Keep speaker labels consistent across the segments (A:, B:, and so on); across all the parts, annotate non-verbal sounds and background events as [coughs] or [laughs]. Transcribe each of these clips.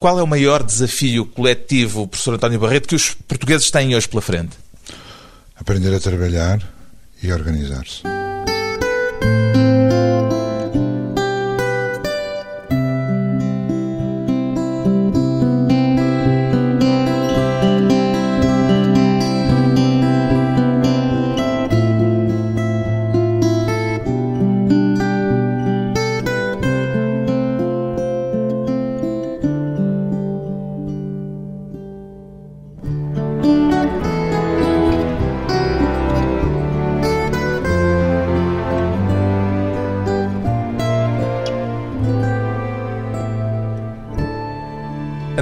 A: Qual é o maior desafio coletivo, professor António Barreto, que os portugueses têm hoje pela frente?
B: Aprender a trabalhar e organizar-se.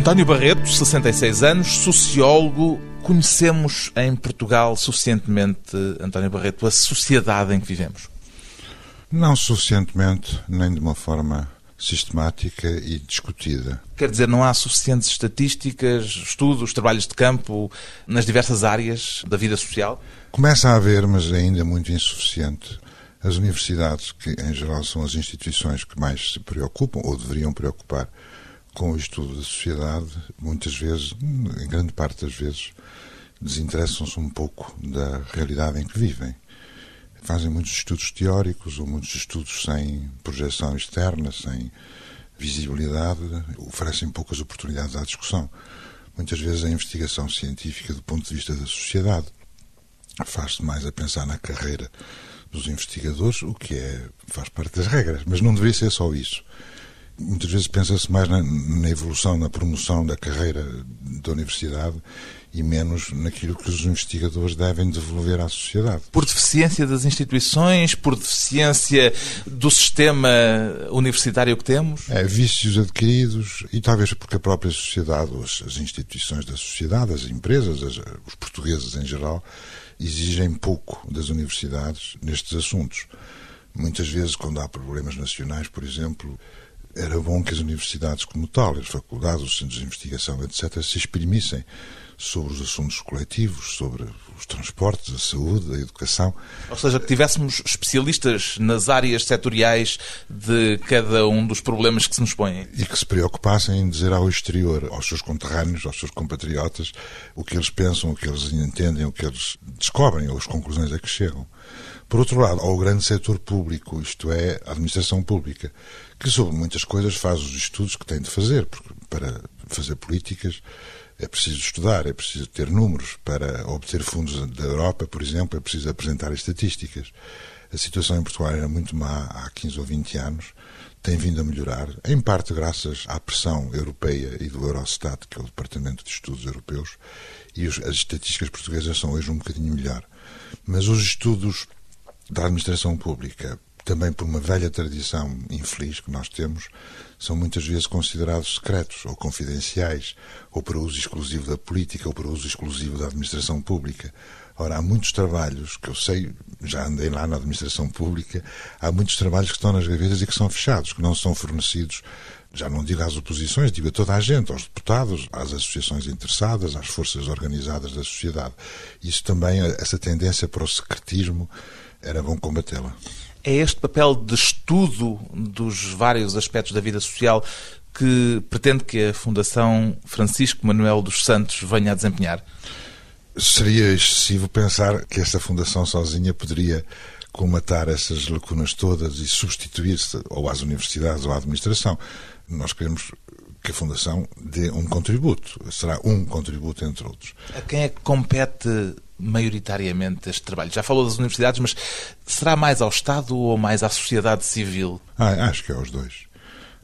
A: António Barreto, 66 anos, sociólogo. Conhecemos em Portugal suficientemente, António Barreto, a sociedade em que vivemos?
B: Não suficientemente, nem de uma forma sistemática e discutida.
A: Quer dizer, não há suficientes estatísticas, estudos, trabalhos de campo nas diversas áreas da vida social?
B: Começa a haver, mas ainda muito insuficiente. As universidades, que em geral são as instituições que mais se preocupam, ou deveriam preocupar, com o estudo da sociedade, muitas vezes, em grande parte das vezes, desinteressam-se um pouco da realidade em que vivem. Fazem muitos estudos teóricos ou muitos estudos sem projeção externa, sem visibilidade, oferecem poucas oportunidades à discussão. Muitas vezes a investigação científica, do ponto de vista da sociedade, faz-se mais a pensar na carreira dos investigadores, o que é, faz parte das regras, mas não deveria ser só isso muitas vezes pensa-se mais na, na, evolução, na promoção da carreira da universidade e menos naquilo que os investigadores devem devolver à sociedade.
A: Por deficiência das instituições, por deficiência do sistema universitário que temos?
B: É, vícios adquiridos e talvez porque a própria sociedade, as, instituições da sociedade, as empresas, as, os portugueses em geral, exigem pouco das universidades nestes assuntos. Muitas vezes, quando há problemas nacionais, por exemplo, era bom que as universidades como tal, as faculdades, os centros de investigação, etc., se exprimissem sobre os assuntos coletivos, sobre os transportes, a saúde, a educação.
A: Ou seja, que tivéssemos especialistas nas áreas setoriais de cada um dos problemas que se nos põem.
B: E que se preocupassem em dizer ao exterior, aos seus conterrâneos, aos seus compatriotas, o que eles pensam, o que eles entendem, o que eles descobrem, ou as conclusões a que chegam. Por outro lado, ao grande setor público, isto é, a administração pública, que sobre muitas coisas faz os estudos que tem de fazer, porque para fazer políticas é preciso estudar, é preciso ter números. Para obter fundos da Europa, por exemplo, é preciso apresentar estatísticas. A situação em Portugal era muito má há 15 ou 20 anos, tem vindo a melhorar, em parte graças à pressão europeia e do Eurostat, que é o Departamento de Estudos Europeus, e as estatísticas portuguesas são hoje um bocadinho melhor. Mas os estudos da administração pública também por uma velha tradição infeliz que nós temos, são muitas vezes considerados secretos ou confidenciais, ou para uso exclusivo da política, ou para uso exclusivo da administração pública. Ora, há muitos trabalhos que eu sei, já andei lá na administração pública, há muitos trabalhos que estão nas gavetas e que são fechados, que não são fornecidos já não digo às oposições, digo a toda a gente, aos deputados, às associações interessadas, às forças organizadas da sociedade. Isso também, essa tendência para o secretismo, era bom combatê-la.
A: É este papel de estudo dos vários aspectos da vida social que pretende que a Fundação Francisco Manuel dos Santos venha a desempenhar?
B: Seria excessivo pensar que esta fundação sozinha poderia colmatar essas lacunas todas e substituir-se ou às universidades ou à administração. Nós queremos que a Fundação dê um contributo. Será um contributo entre outros.
A: A quem é que compete maioritariamente este trabalho? Já falou das universidades, mas será mais ao Estado ou mais à sociedade civil?
B: Ah, acho que é aos dois.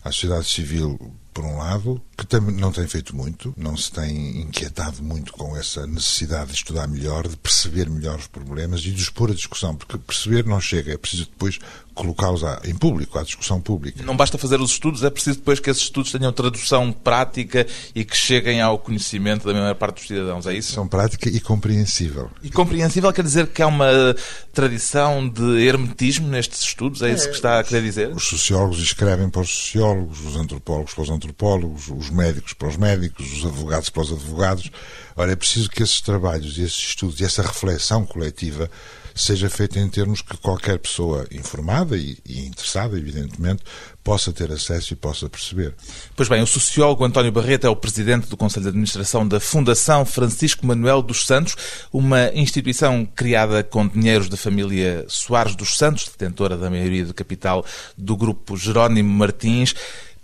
B: A sociedade civil, por um lado, que também não tem feito muito, não se tem inquietado muito com essa necessidade de estudar melhor, de perceber melhor os problemas e de pôr a discussão, porque perceber não chega, é preciso depois colocá-los em público, à discussão pública.
A: Não basta fazer os estudos, é preciso depois que esses estudos tenham tradução prática e que cheguem ao conhecimento da maior parte dos cidadãos, é isso?
B: São prática e compreensível.
A: E compreensível quer dizer que há uma tradição de hermetismo nestes estudos, é, é isso que está a querer dizer?
B: Os sociólogos escrevem para os sociólogos, os antropólogos para os antropólogos, os médicos para os médicos, os advogados para os advogados. Ora, é preciso que esses trabalhos, esses estudos e essa reflexão coletiva seja feita em termos que qualquer pessoa informada e, e, interessada, evidentemente, possa ter acesso e possa perceber.
A: Pois bem, o sociólogo António Barreto é o presidente do Conselho de Administração da Fundação Francisco Manuel dos Santos, uma instituição criada com dinheiros da família Soares dos Santos, detentora da maioria do capital do grupo Jerónimo Martins.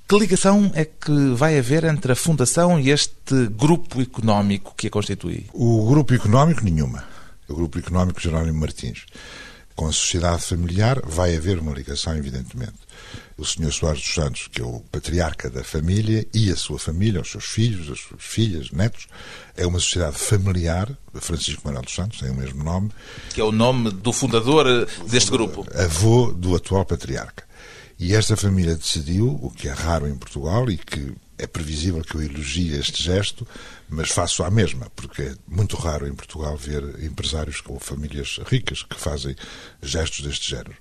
A: Que ligação é que vai haver entre a Fundação e este grupo económico que a constitui?
B: O grupo económico, nenhuma. O grupo económico Jerónimo Martins. Com a sociedade familiar vai haver uma ligação, evidentemente. O Sr. Soares dos Santos, que é o patriarca da família, e a sua família, os seus filhos, as suas filhas, netos, é uma sociedade familiar, Francisco Manuel dos Santos, tem o mesmo nome.
A: Que é o nome do fundador deste grupo.
B: Avô do atual patriarca. E esta família decidiu, o que é raro em Portugal e que é previsível que eu elogie este gesto, mas faço a mesma, porque é muito raro em Portugal ver empresários ou famílias ricas que fazem gestos deste género.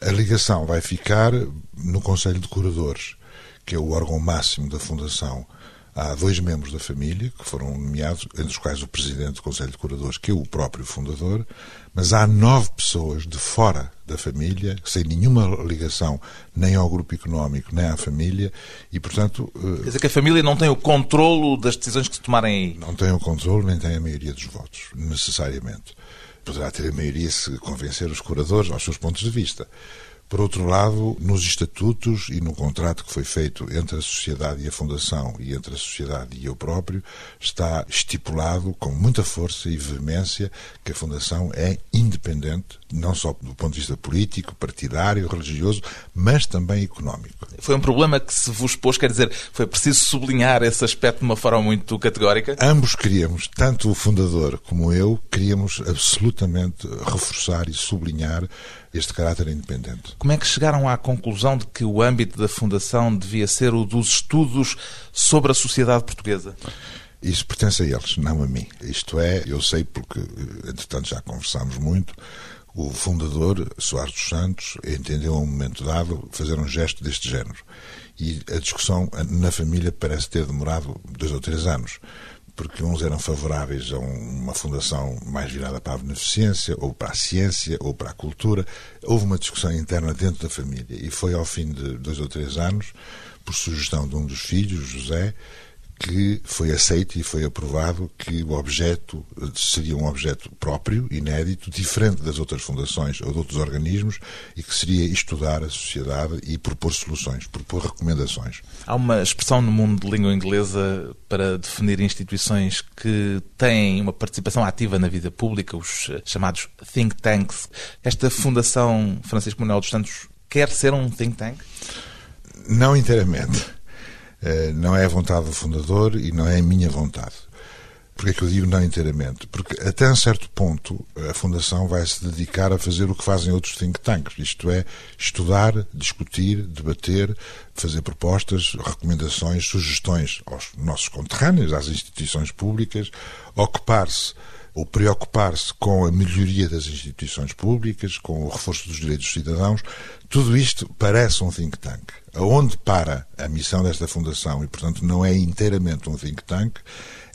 B: A ligação vai ficar no Conselho de Curadores, que é o órgão máximo da Fundação há dois membros da família que foram nomeados, entre os quais o presidente do Conselho de Curadores, que é o próprio fundador, mas há nove pessoas de fora da família, sem nenhuma ligação nem ao grupo económico, nem à família, e portanto...
A: Eh, Quer dizer que a família não tem o controlo das decisões que se tomarem aí?
B: Não tem o controle, nem tem a maioria dos votos, necessariamente. Poderá ter a maioria se convencer os curadores aos seus pontos de vista. Por outro lado, nos estatutos e no contrato que foi feito entre a sociedade e a Fundação e entre a sociedade e eu próprio, está estipulado com muita força e veemência que a Fundação é independente, não só do ponto de vista político, partidário, religioso, mas também económico.
A: Foi um problema que se vos pôs, quer dizer, foi preciso sublinhar esse aspecto de uma forma muito categórica?
B: Ambos queríamos, tanto o fundador como eu, queríamos absolutamente reforçar e sublinhar este caráter independente.
A: Como é que chegaram à conclusão de que o âmbito da Fundação devia ser o dos estudos sobre a sociedade portuguesa?
B: Isso pertence a eles, não a mim. Isto é, eu sei porque, entretanto, já conversámos muito. O fundador, Soares dos Santos, entendeu a um momento dado fazer um gesto deste género. E a discussão na família parece ter demorado dois ou três anos porque uns eram favoráveis a uma fundação mais virada para a beneficência, ou para a ciência, ou para a cultura. Houve uma discussão interna dentro da família e foi ao fim de dois ou três anos, por sugestão de um dos filhos, José, que foi aceito e foi aprovado que o objeto seria um objeto próprio, inédito, diferente das outras fundações ou de outros organismos e que seria estudar a sociedade e propor soluções, propor recomendações.
A: Há uma expressão no mundo de língua inglesa para definir instituições que têm uma participação ativa na vida pública, os chamados think tanks. Esta Fundação Francisco Manuel dos Santos quer ser um think tank?
B: Não inteiramente eh, não é a vontade do fundador e não é a minha vontade. Porque é que eu digo não inteiramente? Porque até um certo ponto a Fundação vai se dedicar a fazer o que fazem outros think tanks, isto é, estudar, discutir, debater, fazer propostas, recomendações, sugestões aos nossos conterrâneos, às instituições públicas, ocupar-se ou preocupar-se com a melhoria das instituições públicas, com o reforço dos direitos dos cidadãos, tudo isto parece um think tank. Aonde para a missão desta fundação, e portanto não é inteiramente um think tank,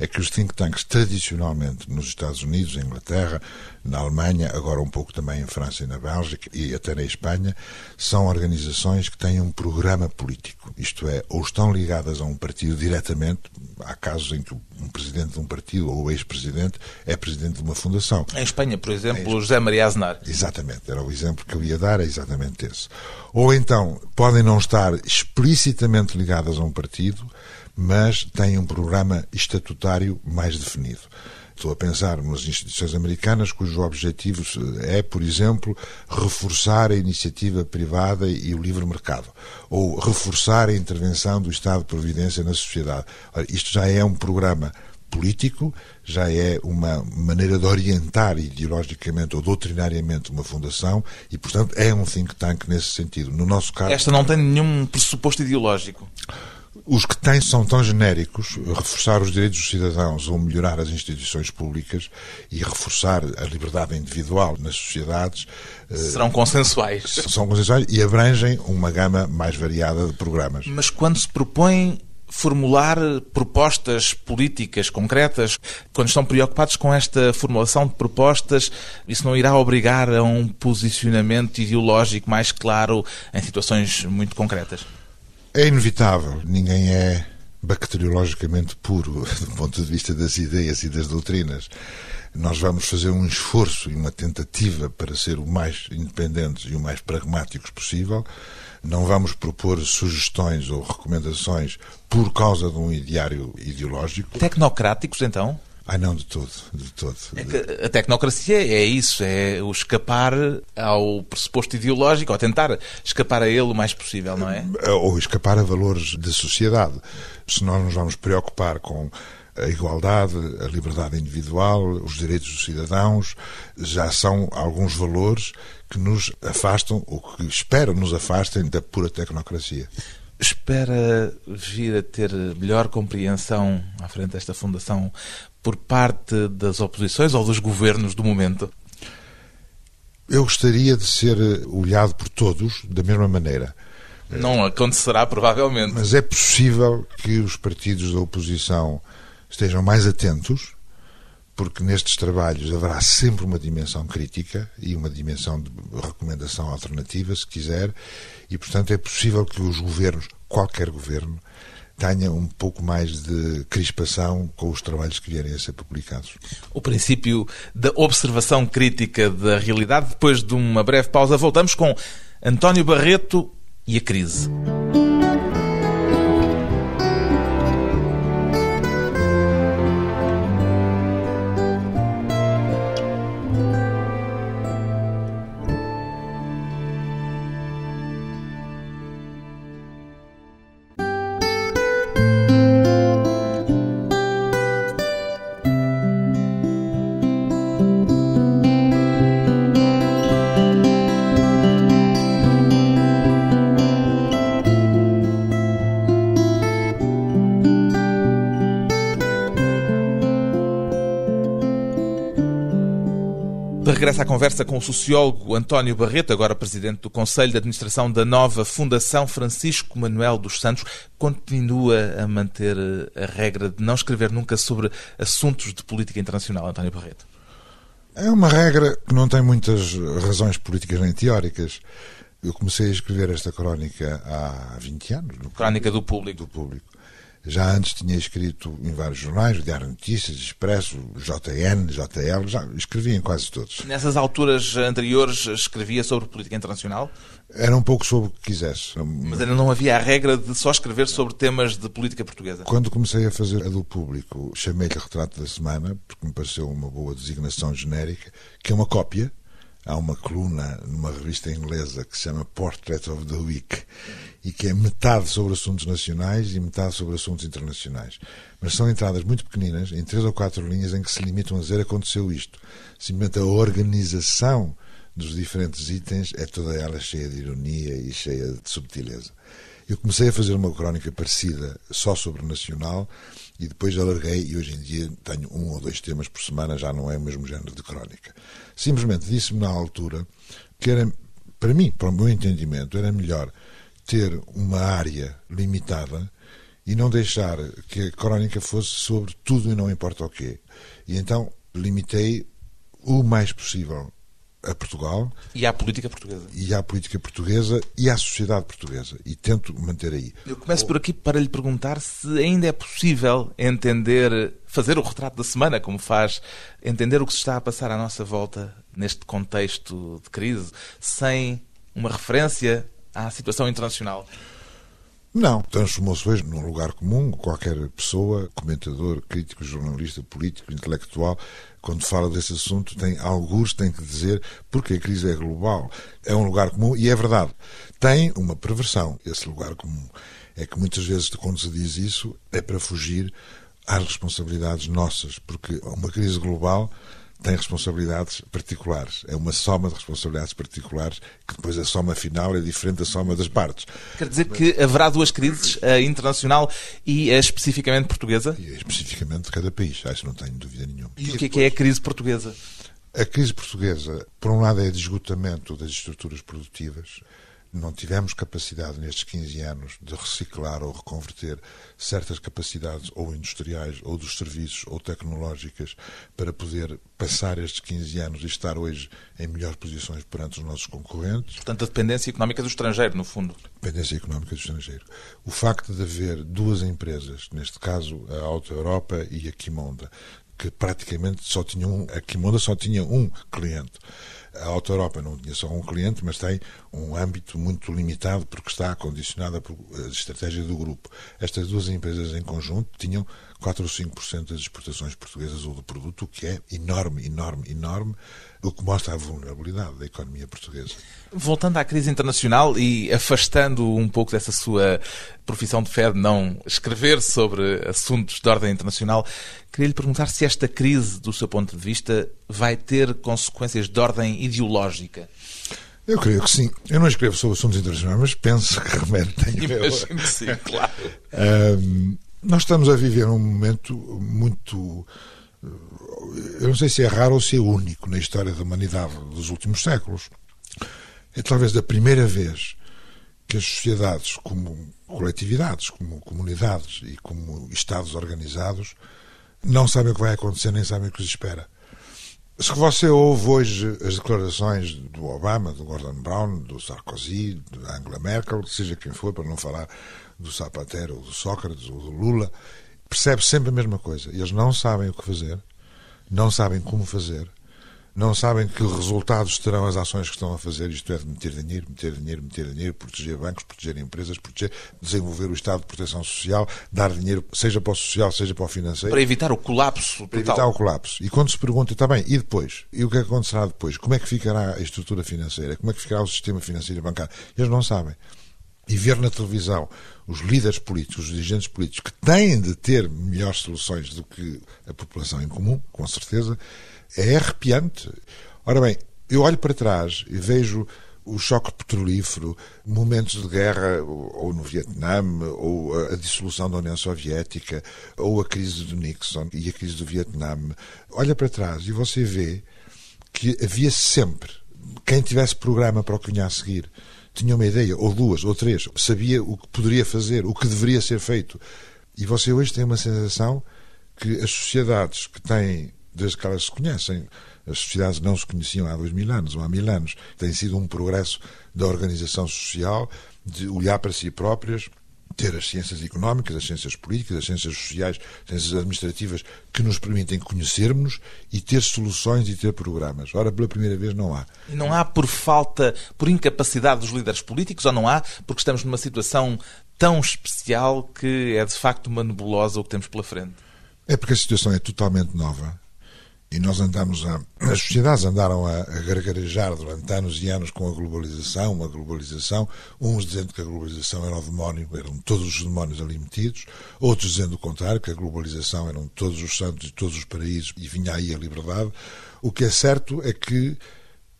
B: é que os think tanks tradicionalmente nos Estados Unidos, em Inglaterra, na Alemanha, agora um pouco também em França e na Bélgica e até na Espanha, são organizações que têm um programa político. Isto é, ou estão ligadas a um partido diretamente, há casos em que um presidente de um partido ou o ex-presidente é presidente de uma fundação.
A: Em Espanha, por exemplo, em... José Maria Aznar.
B: Exatamente, era o exemplo que eu ia dar, é exatamente esse. Ou então, podem não estar explicitamente ligadas a um partido, mas têm um programa estatutário mais definido. Estou a pensar nas instituições americanas cujo objetivo é, por exemplo, reforçar a iniciativa privada e o livre mercado, ou reforçar a intervenção do Estado de Providência na sociedade. Ora, isto já é um programa político, já é uma maneira de orientar ideologicamente ou doutrinariamente uma fundação e, portanto, é um think tank nesse sentido. No nosso caso.
A: Esta não tem nenhum pressuposto ideológico.
B: Os que têm são tão genéricos, reforçar os direitos dos cidadãos ou melhorar as instituições públicas e reforçar a liberdade individual nas sociedades.
A: Eh, Serão consensuais.
B: São consensuais e abrangem uma gama mais variada de programas.
A: Mas quando se propõe formular propostas políticas concretas, quando estão preocupados com esta formulação de propostas, isso não irá obrigar a um posicionamento ideológico mais claro em situações muito concretas?
B: É inevitável. Ninguém é bacteriologicamente puro [laughs] do ponto de vista das ideias e das doutrinas. Nós vamos fazer um esforço e uma tentativa para ser o mais independentes e o mais pragmáticos possível. Não vamos propor sugestões ou recomendações por causa de um ideário ideológico.
A: Tecnocráticos, então?
B: Ah, não, de todo, de todo.
A: É a tecnocracia é isso, é o escapar ao pressuposto ideológico, ou tentar escapar a ele o mais possível, não é?
B: Ou escapar a valores da sociedade. Se nós nos vamos preocupar com a igualdade, a liberdade individual, os direitos dos cidadãos, já são alguns valores que nos afastam, ou que esperam nos afastem da pura tecnocracia.
A: Espera vir a ter melhor compreensão à frente desta fundação por parte das oposições ou dos governos do momento?
B: Eu gostaria de ser olhado por todos da mesma maneira.
A: Não acontecerá, provavelmente.
B: Mas é possível que os partidos da oposição estejam mais atentos, porque nestes trabalhos haverá sempre uma dimensão crítica e uma dimensão de recomendação alternativa, se quiser, e portanto é possível que os governos, qualquer governo, tenha um pouco mais de crispação com os trabalhos que vierem a ser publicados.
A: O princípio da observação crítica da realidade. Depois de uma breve pausa, voltamos com António Barreto e a crise. Regressa à conversa com o sociólogo António Barreto, agora presidente do Conselho de Administração da nova Fundação Francisco Manuel dos Santos. Continua a manter a regra de não escrever nunca sobre assuntos de política internacional, António Barreto?
B: É uma regra que não tem muitas razões políticas nem teóricas. Eu comecei a escrever esta crónica há 20 anos.
A: Crónica do Público.
B: Do Público. Já antes tinha escrito em vários jornais, o Diário Notícias, Expresso, JN, JL, já escrevia em quase todos.
A: Nessas alturas anteriores escrevia sobre política internacional?
B: Era um pouco sobre o que quisesse.
A: Mas ainda não havia a regra de só escrever sobre temas de política portuguesa?
B: Quando comecei a fazer a do público, chamei-lhe Retrato da Semana, porque me pareceu uma boa designação genérica, que é uma cópia há uma coluna numa revista inglesa que se chama Portrait of the Week e que é metade sobre assuntos nacionais e metade sobre assuntos internacionais. Mas são entradas muito pequeninas, em três ou quatro linhas, em que se limitam a dizer aconteceu isto. Simplesmente a organização dos diferentes itens é toda ela cheia de ironia e cheia de subtileza. Eu comecei a fazer uma crónica parecida só sobre nacional e depois alarguei e hoje em dia tenho um ou dois temas por semana, já não é o mesmo género de crónica. Simplesmente disse-me na altura que era, para mim, para o meu entendimento, era melhor ter uma área limitada e não deixar que a crónica fosse sobre tudo e não importa o quê. E então limitei o mais possível a Portugal.
A: E à política portuguesa.
B: E à política portuguesa e à sociedade portuguesa. E tento manter aí.
A: Eu começo por aqui para lhe perguntar se ainda é possível entender, fazer o retrato da semana, como faz, entender o que se está a passar à nossa volta neste contexto de crise, sem uma referência à situação internacional.
B: Não, transformou-se hoje num lugar comum. Qualquer pessoa, comentador, crítico, jornalista, político, intelectual, quando fala desse assunto, tem alguns tem que dizer porque a crise é global. É um lugar comum e é verdade. Tem uma perversão, esse lugar comum. É que muitas vezes, quando se diz isso, é para fugir às responsabilidades nossas, porque uma crise global tem responsabilidades particulares. É uma soma de responsabilidades particulares que depois a soma final é diferente da soma das partes.
A: Quer dizer que haverá duas crises, a internacional e a especificamente portuguesa?
B: E especificamente de cada país, acho que não tenho dúvida nenhuma.
A: E, e o que é, que é a crise portuguesa?
B: A crise portuguesa, por um lado, é de esgotamento das estruturas produtivas, não tivemos capacidade nestes 15 anos de reciclar ou reconverter certas capacidades ou industriais, ou dos serviços, ou tecnológicas, para poder passar estes 15 anos e estar hoje em melhores posições perante os nossos concorrentes.
A: Portanto, a dependência económica do estrangeiro, no fundo.
B: Dependência económica do estrangeiro. O facto de haver duas empresas, neste caso a Auto Europa e a Quimonda, que praticamente só tinham um, a Quimonda só tinha um cliente a Auto Europa não tinha só um cliente, mas tem um âmbito muito limitado porque está condicionada por a estratégia do grupo. Estas duas empresas em conjunto tinham 4 ou 5% das exportações portuguesas ou do produto, o que é enorme, enorme, enorme, o que mostra a vulnerabilidade da economia portuguesa.
A: Voltando à crise internacional e afastando um pouco dessa sua profissão de fé de não escrever sobre assuntos de ordem internacional, queria lhe perguntar se esta crise, do seu ponto de vista, vai ter consequências de ordem ideológica.
B: Eu creio que sim. Eu não escrevo sobre assuntos internacionais, mas penso que remédio tenho.
A: Imagino que sim, claro.
B: Um, nós estamos a viver um momento muito. Eu não sei se é raro ou se é único na história da humanidade dos últimos séculos. É talvez da primeira vez que as sociedades, como coletividades, como comunidades e como Estados organizados, não sabem o que vai acontecer nem sabem o que os espera. Se você ouve hoje as declarações do Obama, do Gordon Brown, do Sarkozy, da Angela Merkel, seja quem for, para não falar do Zapatero, ou do Sócrates, ou do Lula, percebe sempre a mesma coisa. Eles não sabem o que fazer, não sabem como fazer, não sabem que resultados terão as ações que estão a fazer, isto é, de meter dinheiro, meter dinheiro, meter dinheiro, proteger bancos, proteger empresas, proteger, desenvolver o Estado de proteção social, dar dinheiro, seja para o social, seja para o financeiro.
A: Para evitar o colapso total.
B: Para evitar o colapso. E quando se pergunta, está bem, e depois? E o que acontecerá depois? Como é que ficará a estrutura financeira? Como é que ficará o sistema financeiro e bancário? Eles não sabem e ver na televisão os líderes políticos, os dirigentes políticos, que têm de ter melhores soluções do que a população em comum, com certeza, é arrepiante. Ora bem, eu olho para trás e vejo o choque petrolífero, momentos de guerra, ou no Vietnã, ou a dissolução da União Soviética, ou a crise do Nixon e a crise do Vietnã. Olha para trás e você vê que havia sempre quem tivesse programa para o que vinha a seguir tinha uma ideia, ou duas, ou três, sabia o que poderia fazer, o que deveria ser feito. E você hoje tem uma sensação que as sociedades que têm, desde que elas se conhecem, as sociedades não se conheciam há dois mil anos ou há mil anos, tem sido um progresso da organização social, de olhar para si próprias, ter as ciências económicas, as ciências políticas, as ciências sociais, as ciências administrativas que nos permitem conhecermos e ter soluções e ter programas. Ora, pela primeira vez não há.
A: E não há por falta, por incapacidade dos líderes políticos ou não há porque estamos numa situação tão especial que é de facto uma nebulosa o que temos pela frente?
B: É porque a situação é totalmente nova e nós andamos a. As sociedades andaram a, a gargarejar durante anos e anos com a globalização, a globalização, uns dizendo que a globalização era o demónio, eram todos os demónios ali metidos, outros dizendo o contrário, que a globalização eram todos os santos e todos os paraísos e vinha aí a liberdade. O que é certo é que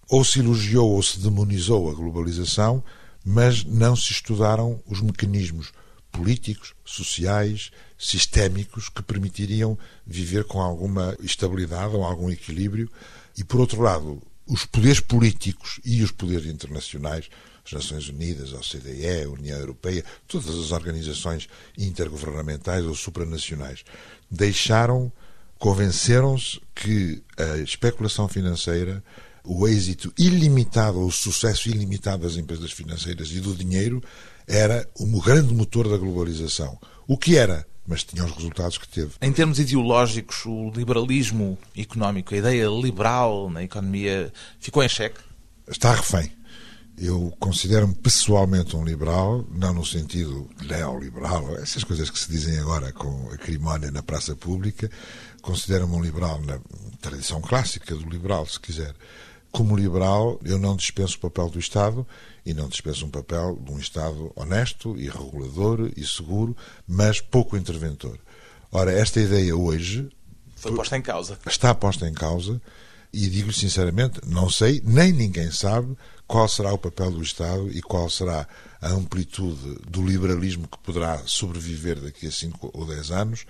B: ou se elogiou ou se demonizou a globalização, mas não se estudaram os mecanismos políticos, sociais, sistémicos que permitiriam viver com alguma estabilidade ou algum equilíbrio. E, por outro lado, os poderes políticos e os poderes internacionais, as Nações Unidas, a OCDE, a União Europeia, todas as organizações intergovernamentais ou supranacionais, deixaram, convenceram-se que a especulação financeira, o êxito ilimitado, o sucesso ilimitado das empresas financeiras e do dinheiro era o grande motor da globalização. O que era? Mas tinha os resultados que teve.
A: Em termos ideológicos, o liberalismo económico, a ideia liberal na economia, ficou em xeque?
B: Está refém. Eu considero-me pessoalmente um liberal, não no sentido neoliberal, essas coisas que se dizem agora com a crimónia na praça pública. Considero-me um liberal na tradição clássica do liberal, se quiser. Como liberal, eu não dispenso o papel do Estado e não dispenso um papel de um Estado honesto e regulador e seguro, mas pouco interventor. Ora, esta ideia hoje.
A: Foi posta em causa.
B: Está posta em causa e digo sinceramente, não sei, nem ninguém sabe qual será o papel do Estado e qual será a amplitude do liberalismo que poderá sobreviver daqui a 5 ou 10 anos,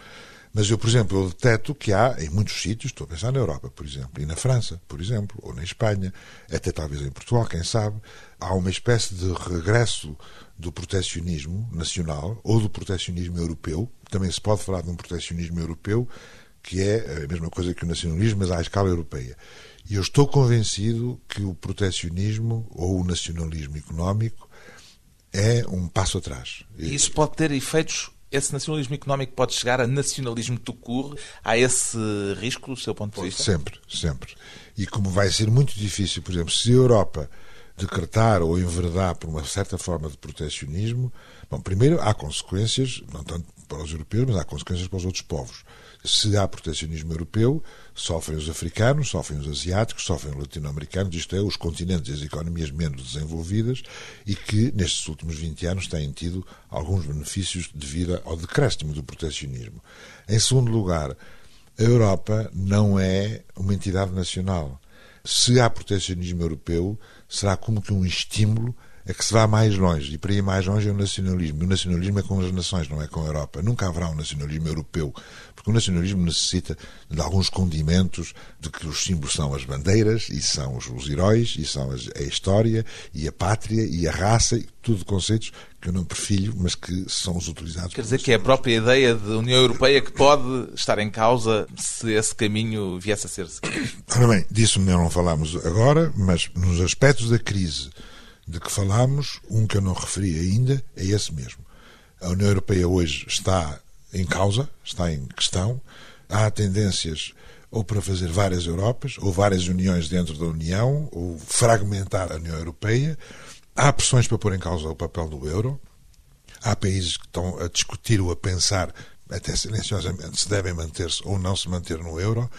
B: Mas eu, por exemplo, eu deteto que há em muitos sítios, estou a pensar na Europa, por exemplo, e na França, por exemplo, ou na Espanha, até talvez em Portugal, quem sabe, há uma espécie de regresso do protecionismo nacional ou do protecionismo europeu. Também se pode falar de um protecionismo europeu, que é a mesma coisa que o nacionalismo, mas à escala europeia. E eu estou convencido que o protecionismo ou o nacionalismo económico é um passo atrás.
A: E isso pode ter efeitos esse nacionalismo económico pode chegar a nacionalismo tucur? Há esse risco do seu ponto de vista?
B: Sempre, sempre. E como vai ser muito difícil, por exemplo, se a Europa decretar ou enverdar por uma certa forma de protecionismo, bom, primeiro há consequências, não tanto para os europeus, mas há consequências para os outros povos. Se há protecionismo europeu, sofrem os africanos, sofrem os asiáticos, sofrem os latino-americanos, isto é, os continentes e as economias menos desenvolvidas e que, nestes últimos 20 anos, têm tido alguns benefícios devido ao decréscimo do protecionismo. Em segundo lugar, a Europa não é uma entidade nacional. Se há protecionismo europeu, será como que um estímulo é que se vá mais longe. E para ir mais longe é o nacionalismo. E o nacionalismo é com as nações, não é com a Europa. Nunca haverá um nacionalismo europeu. Porque o nacionalismo necessita de alguns condimentos de que os símbolos são as bandeiras, e são os, os heróis, e são as, a história, e a pátria, e a raça, e tudo conceitos que eu não perfilho, mas que são os utilizados.
A: Quer dizer que é a própria ideia de União Europeia que pode estar em causa se esse caminho viesse a ser seguido.
B: Ora bem, disso não falámos agora, mas nos aspectos da crise de que falámos, um que eu não referi ainda, é esse mesmo. A União Europeia hoje está em causa, está em questão. Há tendências ou para fazer várias Europas, ou várias uniões dentro da União, ou fragmentar a União Europeia. Há pressões para pôr em causa o papel do euro. Há países que estão a discutir ou a pensar, até silenciosamente, se devem manter-se ou não se manter no euro.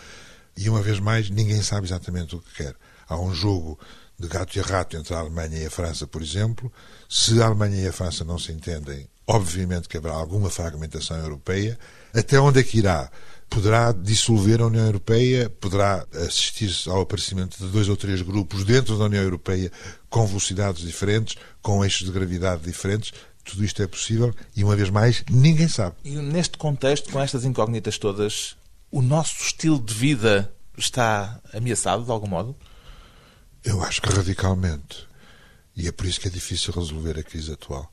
B: E, uma vez mais, ninguém sabe exatamente o que quer. Há um jogo de gato e rato entre a Alemanha e a França, por exemplo. Se a Alemanha e a França não se entendem, obviamente que haverá alguma fragmentação europeia. Até onde é que irá? Poderá dissolver a União Europeia, poderá assistir-se ao aparecimento de dois ou três grupos dentro da União Europeia com velocidades diferentes, com eixos de gravidade diferentes. Tudo isto é possível e, uma vez mais, ninguém sabe.
A: E neste contexto, com estas incógnitas todas, o nosso estilo de vida está ameaçado de algum modo?
B: Eu acho que radicalmente. E é por isso que é difícil resolver a crise atual.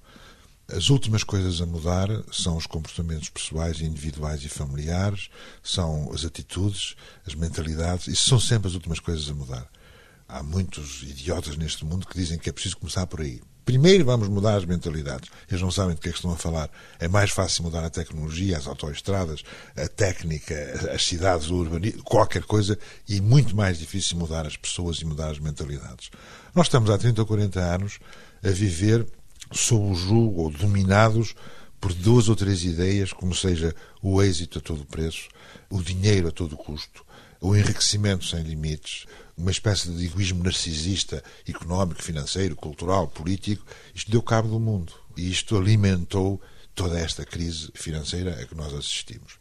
B: As últimas coisas a mudar são os comportamentos pessoais, individuais e familiares, são as atitudes, as mentalidades, isso são sempre as últimas coisas a mudar. Há muitos idiotas neste mundo que dizem que é preciso começar por aí. Primeiro vamos mudar as mentalidades. Eles não sabem do que é que estão a falar. É mais fácil mudar a tecnologia, as autoestradas, a técnica, as cidades, o urbanismo, qualquer coisa, e muito mais difícil mudar as pessoas e mudar as mentalidades. Nós estamos há 30 ou 40 anos a viver sob o jugo ou dominados por duas ou três ideias, como seja o êxito a todo preço, o dinheiro a todo custo, o enriquecimento sem limites, uma espécie de egoísmo narcisista, económico, financeiro, cultural, político, isto deu cabo do mundo. E isto alimentou toda esta crise financeira a que nós assistimos.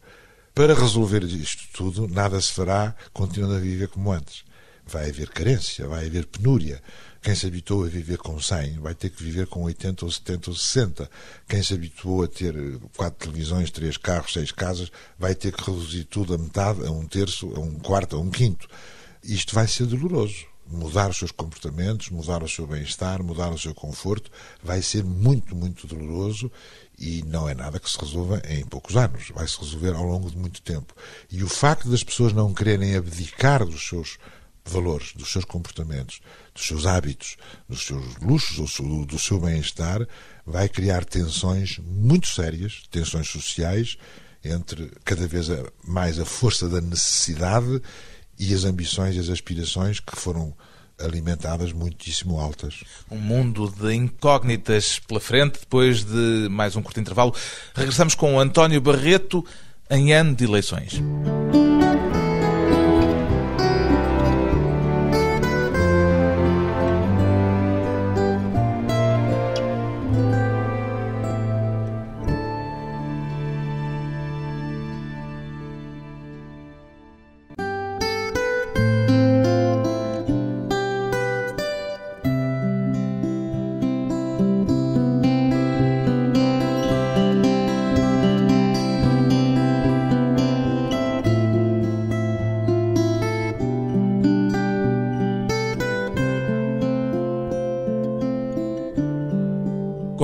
B: Para resolver isto tudo, nada se fará continuando a viver como antes. Vai haver carência, vai haver penúria. Quem se habituou a viver com 100 vai ter que viver com 80 ou 70 ou 60. Quem se habituou a ter quatro televisões, três carros, seis casas, vai ter que reduzir tudo a metade, a um terço, a um quarto, a um quinto. Isto vai ser doloroso. Mudar os seus comportamentos, mudar o seu bem-estar, mudar o seu conforto, vai ser muito, muito doloroso e não é nada que se resolva em poucos anos. Vai se resolver ao longo de muito tempo. E o facto das pessoas não quererem abdicar dos seus valores, dos seus comportamentos, dos seus hábitos, dos seus luxos, do seu bem-estar, vai criar tensões muito sérias, tensões sociais, entre cada vez mais a força da necessidade e as ambições e as aspirações que foram alimentadas muitíssimo altas.
A: Um mundo de incógnitas pela frente, depois de mais um curto intervalo. Regressamos com António Barreto em ano de eleições.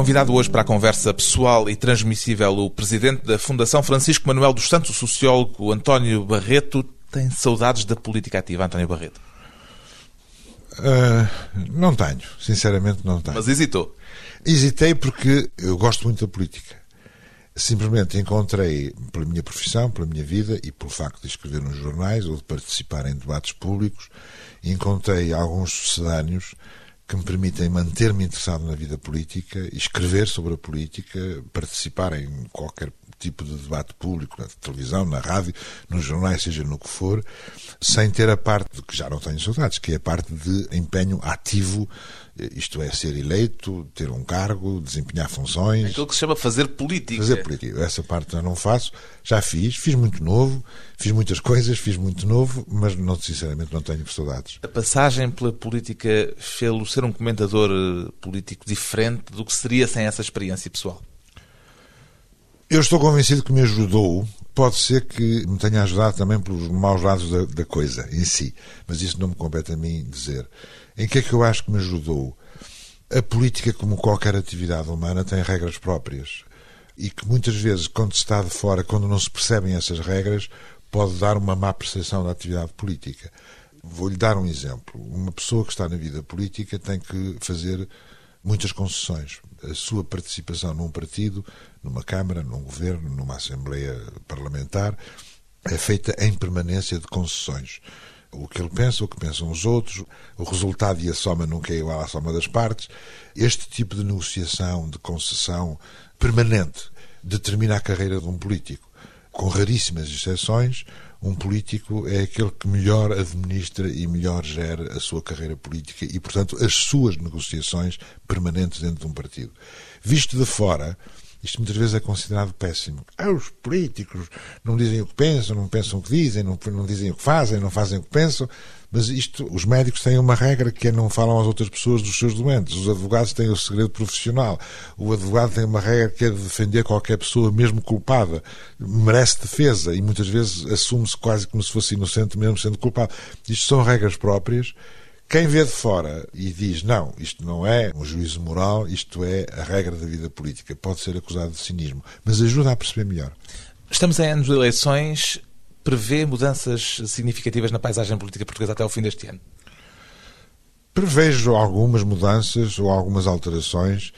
A: Convidado hoje para a conversa pessoal e transmissível, o presidente da Fundação Francisco Manuel dos Santos, o sociólogo António Barreto, tem saudades da política ativa, António Barreto?
B: Uh, não tenho, sinceramente não tenho.
A: Mas hesitou?
B: Hesitei porque eu gosto muito da política. Simplesmente encontrei, pela minha profissão, pela minha vida e pelo facto de escrever nos jornais ou de participar em debates públicos, encontrei alguns sucedâneos que me permitem manter-me interessado na vida política, escrever sobre a política, participar em qualquer tipo de debate público, na televisão, na rádio, nos jornais, seja no que for, sem ter a parte de que já não tenho saudades, que é a parte de empenho ativo, isto é, ser eleito, ter um cargo, desempenhar funções.
A: Aquilo que se chama fazer política.
B: Fazer política. Essa parte já não faço, já fiz, fiz muito novo, fiz muitas coisas, fiz muito novo, mas não, sinceramente não tenho saudades.
A: A passagem pela política fê-lo ser um comentador eh, político diferente do que seria sem essa experiência pessoal?
B: Eu estou convencido que me ajudou. Pode ser que me tenha ajudado também pelos maus lados da, da coisa em si, mas isso não me compete a mim dizer. Em que é que eu acho que me ajudou? A política, como qualquer atividade humana, tem regras próprias. E que muitas vezes, quando se está de fora, quando não se percebem essas regras, pode dar uma má percepção da atividade política. Vou-lhe dar um exemplo. Uma pessoa que está na vida política tem que fazer muitas concessões. A sua participação num partido, numa Câmara, num governo, numa Assembleia Parlamentar, é feita em permanência de concessões. O que ele pensa, o que pensam os outros, o resultado e a soma nunca é igual à soma das partes. Este tipo de negociação, de concessão permanente, determina a carreira de um político. Com raríssimas exceções, um político é aquele que melhor administra e melhor gera a sua carreira política e, portanto, as suas negociações permanentes dentro de um partido. Visto de fora, isto muitas vezes é considerado péssimo. Ah, os políticos não dizem o que pensam, não pensam o que dizem, não, não dizem o que fazem, não fazem o que pensam. Mas isto, os médicos têm uma regra que é não falam às outras pessoas dos seus doentes. Os advogados têm o segredo profissional. O advogado tem uma regra que é de defender qualquer pessoa, mesmo culpada. Merece defesa e muitas vezes assume-se quase como se fosse inocente, mesmo sendo culpado. Isto são regras próprias. Quem vê de fora e diz não, isto não é um juízo moral, isto é a regra da vida política, pode ser acusado de cinismo, mas ajuda a perceber melhor.
A: Estamos em anos de eleições prevê mudanças significativas na paisagem política portuguesa até ao fim deste ano?
B: Prevejo algumas mudanças ou algumas alterações.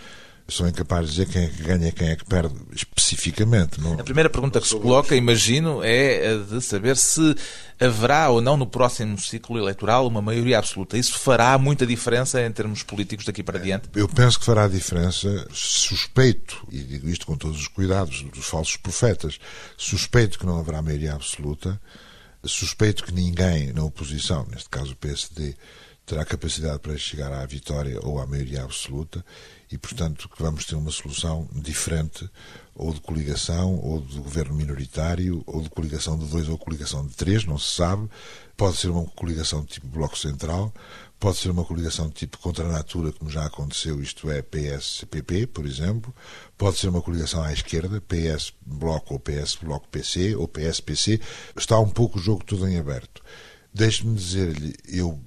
B: Sou incapaz de dizer quem é que ganha e quem é que perde especificamente.
A: Não... A primeira pergunta que se coloca, imagino, é a de saber se haverá ou não no próximo ciclo eleitoral uma maioria absoluta. Isso fará muita diferença em termos políticos daqui para diante?
B: Eu penso que fará diferença. Suspeito, e digo isto com todos os cuidados dos falsos profetas, suspeito que não haverá maioria absoluta. Suspeito que ninguém na oposição, neste caso o PSD, terá capacidade para chegar à vitória ou à maioria absoluta e, portanto, que vamos ter uma solução diferente ou de coligação, ou de governo minoritário, ou de coligação de dois ou coligação de três, não se sabe. Pode ser uma coligação de tipo Bloco Central, pode ser uma coligação de tipo contra a natura, como já aconteceu, isto é, PS-PP, por exemplo. Pode ser uma coligação à esquerda, PS-Bloco ou PS-Bloco-PC ou PS-PC. Está um pouco o jogo todo em aberto. Deixe-me dizer-lhe, eu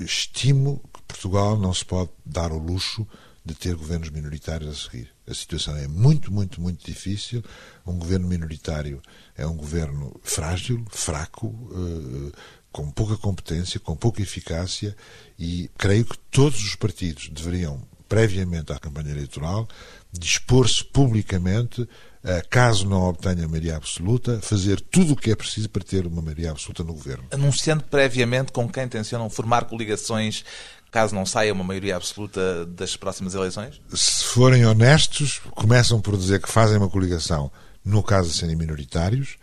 B: estimo que Portugal não se pode dar o luxo de ter governos minoritários a seguir. A situação é muito, muito, muito difícil. Um governo minoritário é um governo frágil, fraco, eh, com pouca competência, com pouca eficácia e creio que todos os partidos deveriam, previamente à campanha eleitoral, dispor-se publicamente a, caso não obtenha maioria absoluta, fazer tudo o que é preciso para ter uma maioria absoluta no governo.
A: Anunciando previamente com quem tencionam formar coligações caso não saia uma maioria absoluta das próximas eleições?
B: Se forem honestos, começam por dizer que fazem uma coligação no caso de serem minoritários,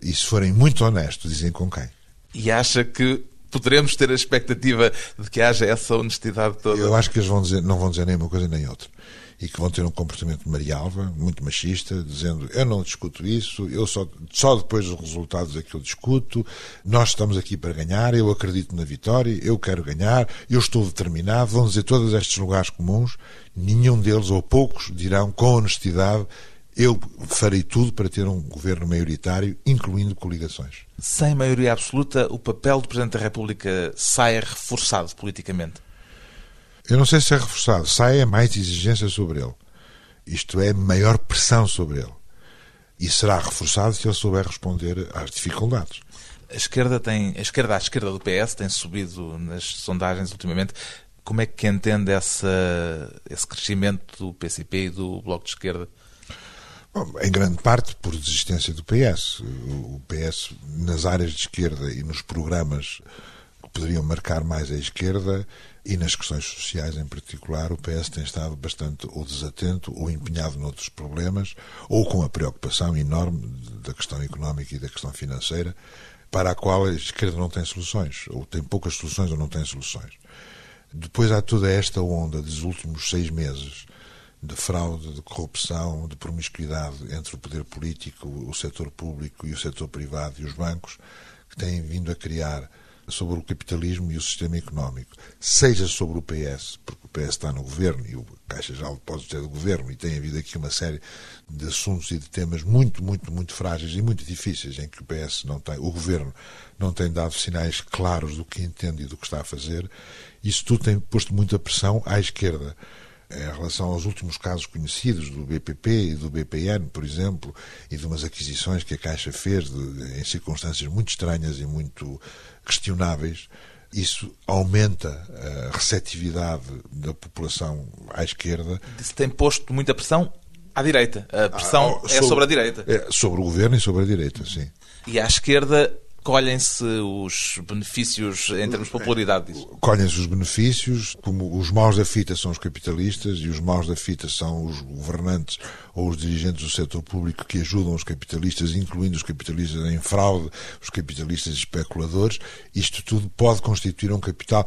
B: e se forem muito honestos, dizem com quem.
A: E acha que poderemos ter a expectativa de que haja essa honestidade toda?
B: Eu acho que eles vão dizer, não vão dizer nem uma coisa nem outra. E que vão ter um comportamento de Marialva, muito machista, dizendo eu não discuto isso, eu só, só depois dos resultados é que eu discuto, nós estamos aqui para ganhar, eu acredito na vitória, eu quero ganhar, eu estou determinado, vão dizer todos estes lugares comuns, nenhum deles, ou poucos, dirão com honestidade eu farei tudo para ter um governo maioritário, incluindo coligações.
A: Sem maioria absoluta, o papel do Presidente da República sai reforçado politicamente?
B: Eu não sei se é reforçado. Sai é mais exigência sobre ele. Isto é, maior pressão sobre ele. E será reforçado se ele souber responder às dificuldades.
A: A esquerda tem, a esquerda à esquerda do PS tem subido nas sondagens ultimamente. Como é que entende essa, esse crescimento do PCP e do Bloco de Esquerda?
B: Bom, em grande parte por desistência do PS. O PS, nas áreas de esquerda e nos programas que poderiam marcar mais a esquerda e nas questões sociais em particular, o PS tem estado bastante ou desatento ou empenhado noutros problemas, ou com a preocupação enorme da questão económica e da questão financeira, para a qual a esquerda não tem soluções, ou tem poucas soluções ou não tem soluções. Depois há toda esta onda dos últimos seis meses de fraude, de corrupção, de promiscuidade entre o poder político, o setor público e o setor privado e os bancos, que têm vindo a criar sobre o capitalismo e o sistema económico, seja sobre o PS, porque o PS está no governo e o Caixa Geral de Depósitos é do governo e tem havido aqui uma série de assuntos e de temas muito, muito, muito frágeis e muito difíceis em que o PS não tem, o governo não tem dado sinais claros do que entende e do que está a fazer. Isso tudo tem posto muita pressão à esquerda em relação aos últimos casos conhecidos do BPP e do BPN, por exemplo, e de umas aquisições que a Caixa fez de, em circunstâncias muito estranhas e muito questionáveis, isso aumenta a receptividade da população à esquerda.
A: Isso tem posto muita pressão à direita. A pressão ah, sobre, é sobre a direita.
B: É, sobre o governo e sobre a direita, sim.
A: E à esquerda colhem-se os benefícios em termos de popularidade disso?
B: Colhem-se os benefícios, como os maus da fita são os capitalistas e os maus da fita são os governantes ou os dirigentes do setor público que ajudam os capitalistas, incluindo os capitalistas em fraude, os capitalistas especuladores. Isto tudo pode constituir um capital.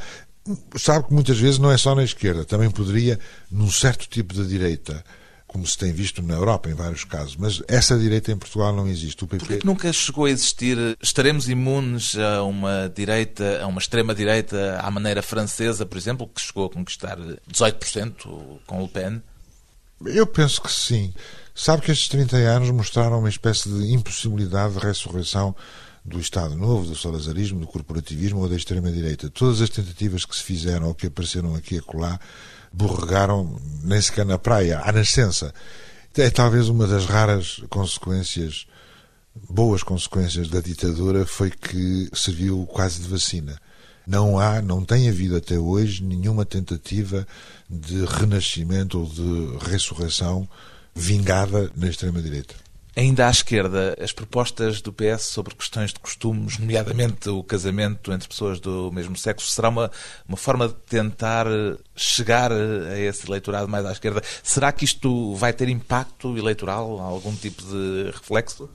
B: Sabe que muitas vezes não é só na esquerda, também poderia, num certo tipo de direita, como se tem visto na Europa em vários casos, mas essa direita em Portugal não existe. O
A: PP... Porquê que nunca chegou a existir? Estaremos imunes a uma direita, a uma extrema-direita à maneira francesa, por exemplo, que chegou a conquistar 18% com Le Pen?
B: Eu penso que sim. Sabe que estes 30 anos mostraram uma espécie de impossibilidade de ressurreição do Estado Novo, do salazarismo, do corporativismo ou da extrema-direita. Todas as tentativas que se fizeram ou que apareceram aqui e acolá borregaram nem sequer na praia, à nascença. É talvez uma das raras consequências, boas consequências da ditadura, foi que serviu quase de vacina. Não há, não tem havido até hoje nenhuma tentativa de renascimento ou de ressurreição vingada na extrema-direita.
A: Ainda à esquerda, as propostas do PS sobre questões de costumes, nomeadamente o casamento entre pessoas do mesmo sexo, será uma, uma forma de tentar chegar a esse eleitorado mais à esquerda? Será que isto vai ter impacto eleitoral, algum tipo de reflexo?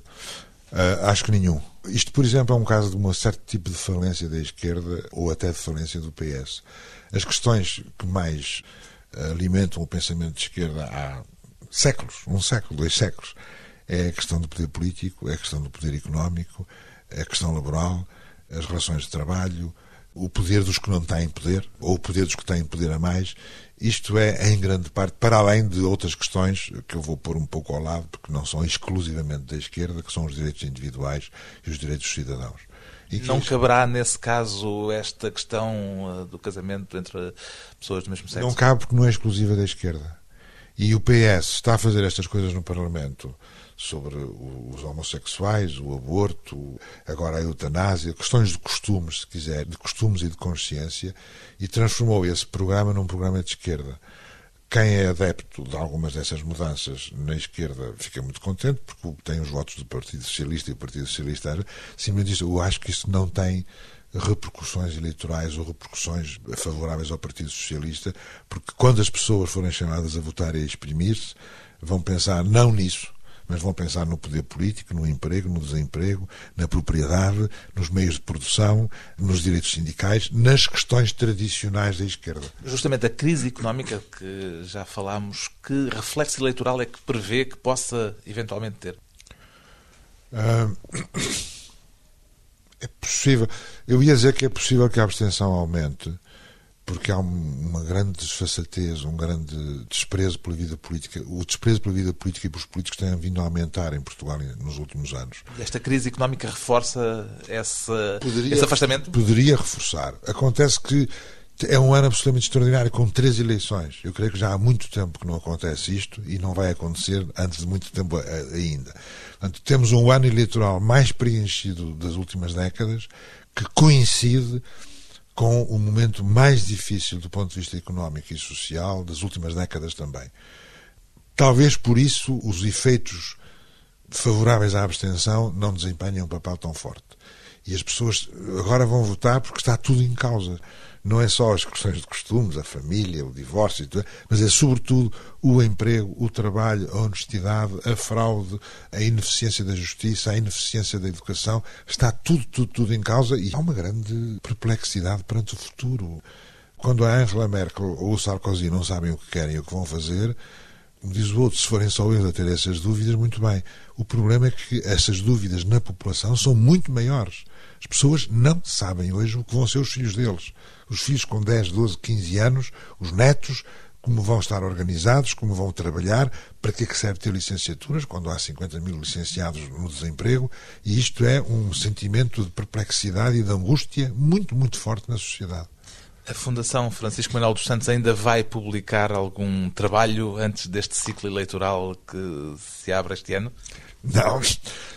B: Uh, acho que nenhum. Isto, por exemplo, é um caso de um certo tipo de falência da esquerda ou até de falência do PS. As questões que mais alimentam o pensamento de esquerda há séculos, um século, dois séculos, é a questão do poder político, é a questão do poder económico, é a questão laboral, as relações de trabalho, o poder dos que não têm poder, ou o poder dos que têm poder a mais. Isto é, em grande parte, para além de outras questões que eu vou pôr um pouco ao lado, porque não são exclusivamente da esquerda, que são os direitos individuais e os direitos dos cidadãos.
A: não caberá, nesse caso, esta questão uh, do casamento entre pessoas do mesmo sexo?
B: Não cabe porque não é exclusiva da esquerda. E o PS está a fazer estas coisas no Parlamento sobre os homossexuais, o aborto, agora a eutanásia, questões de costumes, se quiser, de costumes e de consciência, e transformou esse programa num programa de esquerda. Quem é adepto de algumas dessas mudanças na esquerda fica muito contente, porque tem os votos do Partido Socialista e o Partido Socialista simplesmente diz: Eu acho que isso não tem repercussões eleitorais ou repercussões favoráveis ao Partido Socialista, porque quando as pessoas forem chamadas a votar e a exprimir-se, vão pensar não nisso, mas vão pensar no poder político, no emprego, no desemprego, na propriedade, nos meios de produção, nos direitos sindicais, nas questões tradicionais da esquerda.
A: Justamente a crise económica que já falámos, que reflexo eleitoral é que prevê que possa eventualmente ter? [coughs]
B: é possível. Eu ia dizer que é possível que a abstenção aumente porque há uma grande desfaçatez, um grande desprezo pela vida política. O desprezo pela vida política e pelos políticos tem vindo a aumentar em Portugal nos últimos anos.
A: E esta crise económica reforça esse, poderia, esse afastamento?
B: Poderia reforçar. Acontece que É um ano absolutamente extraordinário, com três eleições. Eu creio que já há muito tempo que não acontece isto e não vai acontecer antes de muito tempo ainda. Portanto, temos um ano eleitoral mais preenchido das últimas décadas, que coincide com o momento mais difícil do ponto de vista económico e social das últimas décadas também. Talvez por isso os efeitos favoráveis à abstenção não desempenhem um papel tão forte. E as pessoas agora vão votar porque está tudo em causa. Não é só as questões de costumes, a família, o divórcio, mas é sobretudo o emprego, o trabalho, a honestidade, a fraude, a ineficiência da justiça, a ineficiência da educação. Está tudo, tudo, tudo em causa e há uma grande perplexidade perante o futuro. Quando a Angela Merkel ou o Sarkozy não sabem o que querem e o que vão fazer, diz o outro, se forem só eles a ter essas dúvidas, muito bem. O problema é que essas dúvidas na população são muito maiores. As pessoas não sabem hoje o que vão ser os filhos deles. Os filhos com 10, 12, 15 anos, os netos, como vão estar organizados, como vão trabalhar, para que é que serve ter licenciaturas, quando há 50 mil licenciados no desemprego, e isto é um sentimento de perplexidade e de angústia muito, muito forte na sociedade.
A: A Fundação Francisco Manuel dos Santos ainda vai publicar algum trabalho antes deste ciclo eleitoral que se abre este ano?
B: Não.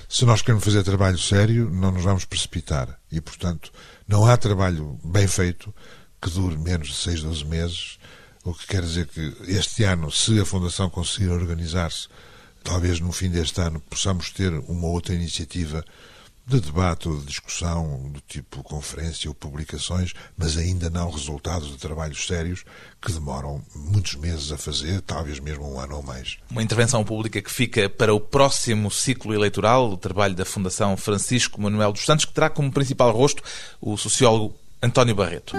B: Se nós queremos fazer trabalho sério, não nos vamos precipitar. E, portanto, não há trabalho bem feito que dure menos de 6, 12 meses, o que quer dizer que este ano, se a Fundação conseguir organizar-se, talvez no fim deste ano possamos ter uma outra iniciativa de debate ou de discussão do tipo conferência ou publicações, mas ainda não resultados de trabalhos sérios que demoram muitos meses a fazer, talvez mesmo um ano ou mais.
A: Uma intervenção pública que fica para o próximo ciclo eleitoral, o trabalho da Fundação Francisco Manuel dos Santos, que terá como principal rosto o sociólogo António Barreto.